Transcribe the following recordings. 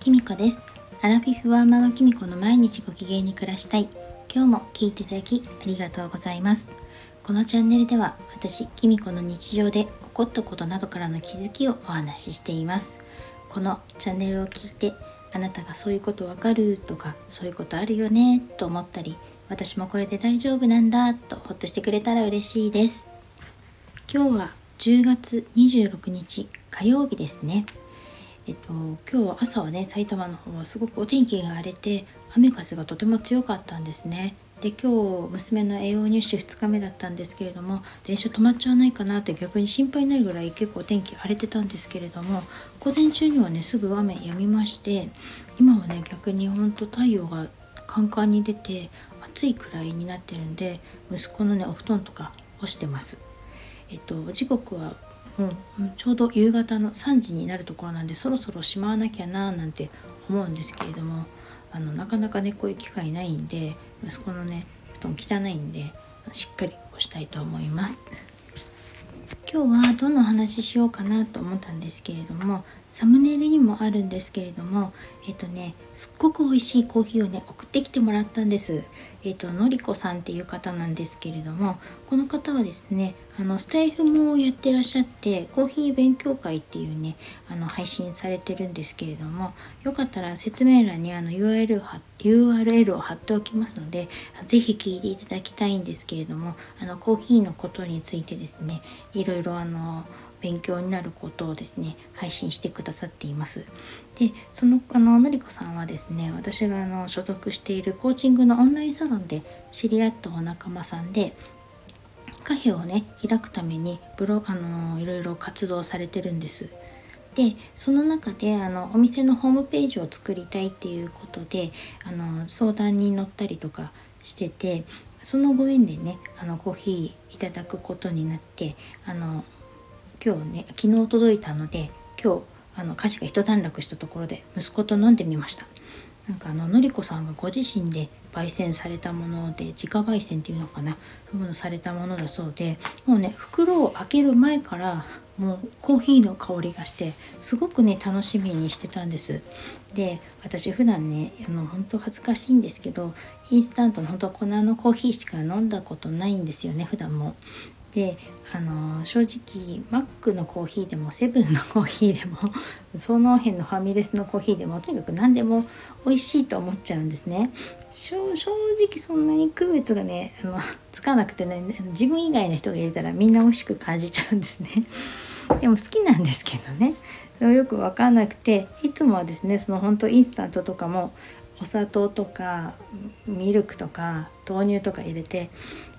きみこです。アラフィフワーママきみこの毎日ご機嫌に暮らしたい。今日も聞いていただきありがとうございます。このチャンネルでは私きみこの日常で起こったことなどからの気づきをお話ししています。このチャンネルを聞いてあなたがそういうことわかるとかそういうことあるよねと思ったり私もこれで大丈夫なんだとほっとしてくれたら嬉しいです。今日は10月26日火曜日ですね。えっと、今日は朝はね埼玉の方はすごくお天気が荒れて雨風がとても強かったんですね。で今日娘の栄養入手2日目だったんですけれども電車止まっちゃわないかなって逆に心配になるぐらい結構天気荒れてたんですけれども午前中にはねすぐ雨止みまして今はね逆にほんと太陽がカンカンに出て暑いくらいになってるんで息子のねお布団とか干してます。えっと時刻はうん、ちょうど夕方の3時になるところなんでそろそろしまわなきゃななんて思うんですけれどもあのなかなかねこういう機会ないんで息子のね布団汚いんでしっかり干したいと思います。今日はどの話しようかなと思ったんですけれどもサムネイルにもあるんですけれどもえっ、とねすっごく美味しいコーヒーをね送ってきてもらったんです。えっ、とのりこさんっていう方なんですけれどもこの方はですねあのスタイフもやってらっしゃってコーヒー勉強会っていうねあの配信されてるんですけれどもよかったら説明欄にあの URL 貼 URL を貼っておきますので是非聞いていただきたいんですけれどもあのコーヒーのことについてですねいろいろあの勉強になることをですね配信してくださっています。でそのあののりこさんはですね私があの所属しているコーチングのオンラインサロンで知り合ったお仲間さんでカフェをね開くためにブロあのいろいろ活動されてるんです。でその中であのお店のホームページを作りたいっていうことであの相談に乗ったりとかしててそのご縁でねあのコーヒーいただくことになってあの今日ね昨日届いたので今日あの家事が一段落したところで息子と飲んでみました。なんかあののりこさんがご自身で焙煎されたもので自家焙煎っていうのかなそういうのされたものだそうでもうね袋を開ける前からもうコーヒーの香りがしてすごくね楽しみにしてたんです。で私普段ねあの本当恥ずかしいんですけどインスタントの本当粉のコーヒーしか飲んだことないんですよね普段も。であの正直マックのコーヒーでもセブンのコーヒーでも その辺のファミレスのコーヒーでもとにかく何でも美味しいと思っちゃうんですね。正直そんなに区別がねあのつかなくてね自分以外の人が入れたらみんな美味しく感じちゃうんですね。でも好きなんですけどね。それよく分かんなくていつもはですねその本当インスタントとかもお砂糖とかミルクとか豆乳とか入れて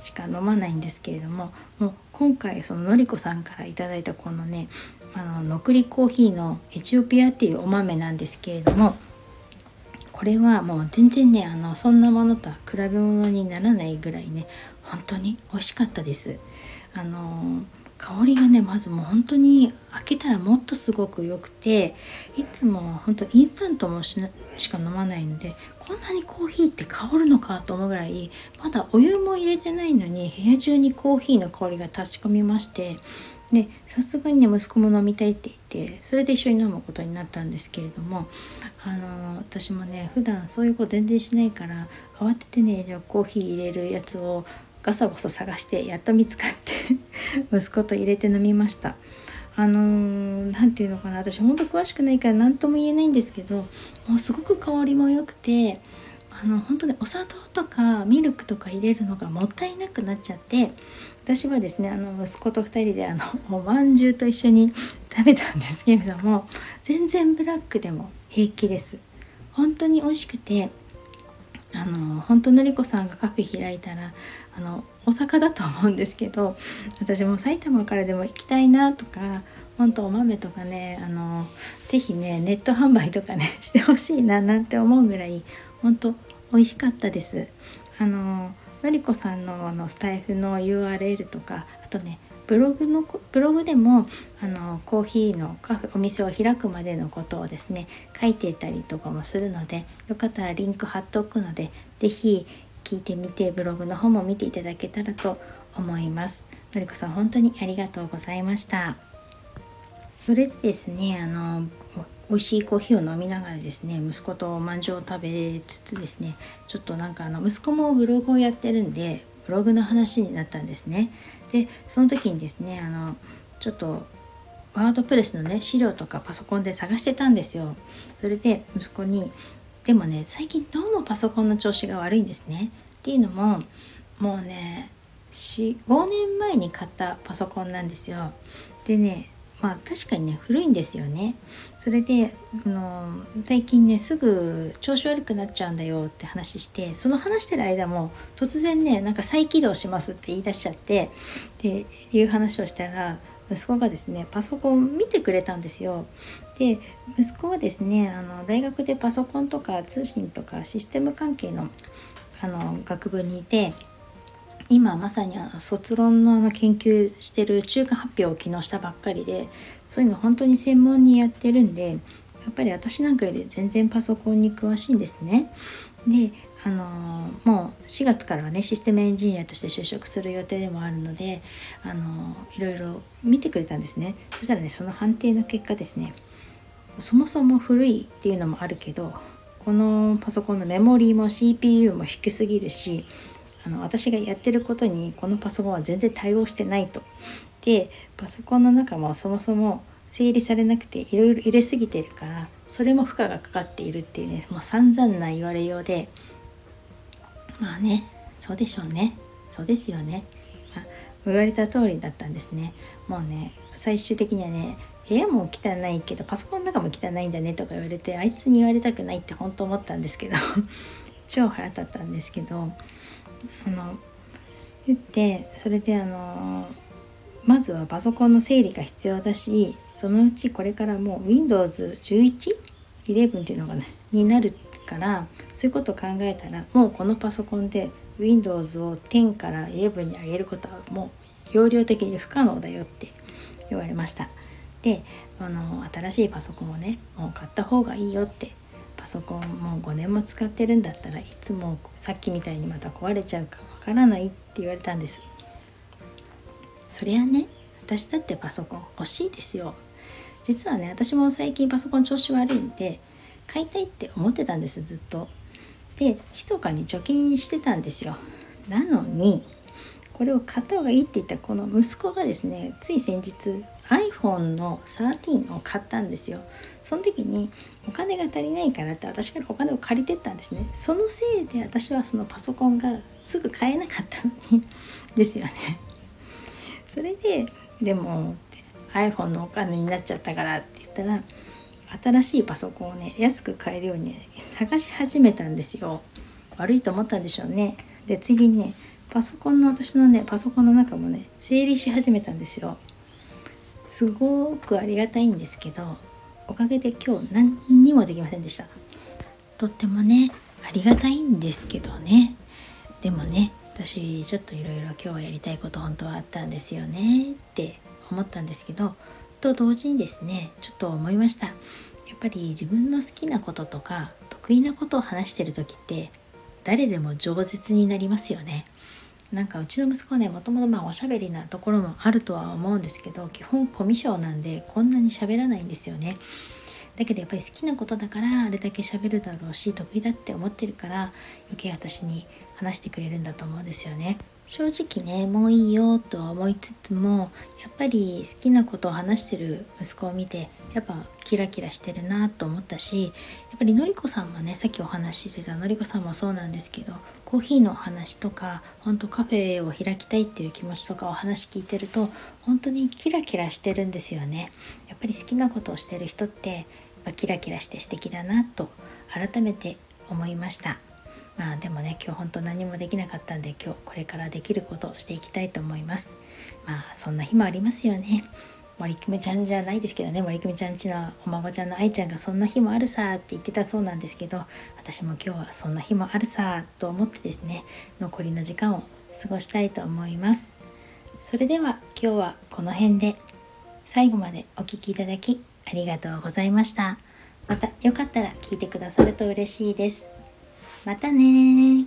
しか飲まないんですけれどももう今回そののりこさんから頂いたこのねあののくりコーヒーのエチオピアっていうお豆なんですけれどもこれはもう全然ねあのそんなものとは比べ物にならないぐらいね本当に美味しかったです。あの香りがねまずもう本当に開けたらもっとすごく良くていつも本当インスタントもしか飲まないのでこんなにコーヒーって香るのかと思うぐらいまだお湯も入れてないのに部屋中にコーヒーの香りが立ち込みましてでさすがにね息子も飲みたいって言ってそれで一緒に飲むことになったんですけれどもあの私もね普段そういうこと全然しないから慌ててねじゃコーヒー入れるやつをガサゴソ探してやっと見つかって 息子と入れて飲みました。あの何、ー、て言うのかな。私ほんと詳しくないから何とも言えないんですけどもうすごく香りも良くてあの本当にお砂糖とかミルクとか入れるのがもったいなくなっちゃって私はですねあの息子と2人であのおまんじゅうと一緒に 食べたんですけれども全然ブラックでも平気です。本当に美味しくてあの本当のりこさんがカフェ開いたらあの大阪だと思うんですけど私も埼玉からでも行きたいなとか本当お豆とかねあの是非ねネット販売とかね してほしいななんて思うぐらい本当美味しかったです。あののりこさんのあのスタイフの URL とかあとねブログのブログでもあのコーヒーのカフェお店を開くまでのことをですね書いていたりとかもするのでよかったらリンク貼っておくので是非聞いてみてブログの方も見ていただけたらと思います。のりこさん本当にありがとうございました。それでですねあの美味しいコーヒーを飲みながらですね息子とおまんじゅうを食べつつですねちょっとなんかあの息子もブログをやってるんでブログの話になったんですねでその時にですねあのちょっとワードプレスのね資料とかパソコンで探してたんですよ。それで息子にでもね最近どうもパソコンの調子が悪いんですね。っていうのももうね45年前に買ったパソコンなんですよ。でねまあ確かにね古いんですよねそれであの最近ねすぐ調子悪くなっちゃうんだよって話してその話してる間も突然ねなんか再起動しますって言い出しちゃってっていう話をしたら息子がですねパソコン見てくれたんですよ。で息子はですねあの大学でパソコンとか通信とかシステム関係のあの学部にいて今まさに卒論の研究してる中間発表を昨日したばっかりでそういうの本当に専門にやってるんでやっぱり私なんかより全然パソコンに詳しいんですね。であのもう4月からはねシステムエンジニアとして就職する予定でもあるのであのいろいろ見てくれたんですねそしたらねその判定の結果ですねそもそも古いっていうのもあるけどこのパソコンのメモリーも CPU も低すぎるしあの私がやってることにこのパソコンは全然対応してないと。でパソコンの中もそもそも整理されなくていろいろ入れすぎてるからそれも負荷がかかっているっていうねもう散々な言われようで。まあねそうでしょうね。そうですよね、まあ、言われた通りだったんですね。もうね最終的にはね部屋も汚いけどパソコンの中も汚いんだねとか言われてあいつに言われたくないって本当思ったんですけど 超腹立ったんですけどあの言ってそれであのまずはパソコンの整理が必要だしそのうちこれからもう Windows11 11っていうのがねになるからそういうことを考えたらもうこのパソコンで Windows を10から11に上げることはもう容量的に不可能だよって言われました。であの新しいパソコンをねもう買った方がいいよってパソコンもう5年も使ってるんだったらいつもさっきみたいにまた壊れちゃうかわからないって言われたんです。そりゃね私だってパソコン欲しいですよ。実はね私も最近パソコン調子悪いんで買いたいって思ってたんですずっと。で密かに貯金してたんですよ。なのにこれを買った方がいいって言ったこの息子がですねつい先日 iPhone の13を買ったんですよ。その時にお金が足りないからって私からお金を借りてったんですね。そのせいで私はそのパソコンがすぐ買えなかったのにですよね。それででも iPhone のお金になっちゃったからって言ったら新しいパソコンをね安く買えるように、ね、探し始めたんですよ。悪いと思ったんでしょうね。で次にねパソコンの私のねパソコンの中もね整理し始めたんですよ。すごくありがたいんですけどおかげで今日何にもできませんでした。とってもねありがたいんですけどね。でもね私ちょっといろいろ今日はやりたいこと本当はあったんですよね。って思ったんですけどと同時にですねちょっと思いました。やっぱり自分の好きなこととか得意なことを話してる時って誰でも饒舌になりますよね。なんかうちの息子はねもともとまあおしゃべりなところもあるとは思うんですけど基本コミュ障なんでこんなに喋らないんですよね。だけどやっぱり好きなことだからあれだけ喋るだろうし得意だって思ってるから余計私に話してくれるんだと思うんですよね。正直ねもういいよとは思いつつもやっぱり好きなことを話してる息子を見てやっぱキラキラしてるなと思ったしやっぱりのりこさんもねさっきお話ししてたのりこさんもそうなんですけどコーヒーの話とかほんとカフェを開きたいっていう気持ちとかお話聞いてると本当にキラキラしてるんですよね。やっぱり好きなことをしてる人ってやっぱキラキラして素敵だなと改めて思いました。まあでもね今日本当何もできなかったんで今日これからできることをしていきたいと思います。まあそんな日もありますよね。森久美ちゃんじゃないですけどね森久美ちゃんちのお孫ちゃんの愛ちゃんがそんな日もあるさって言ってたそうなんですけど私も今日はそんな日もあるさと思ってですね残りの時間を過ごしたいと思います。それでは今日はこの辺で最後までお聴きいただきありがとうございました。またよかったら聞いてくださると嬉しいです。またね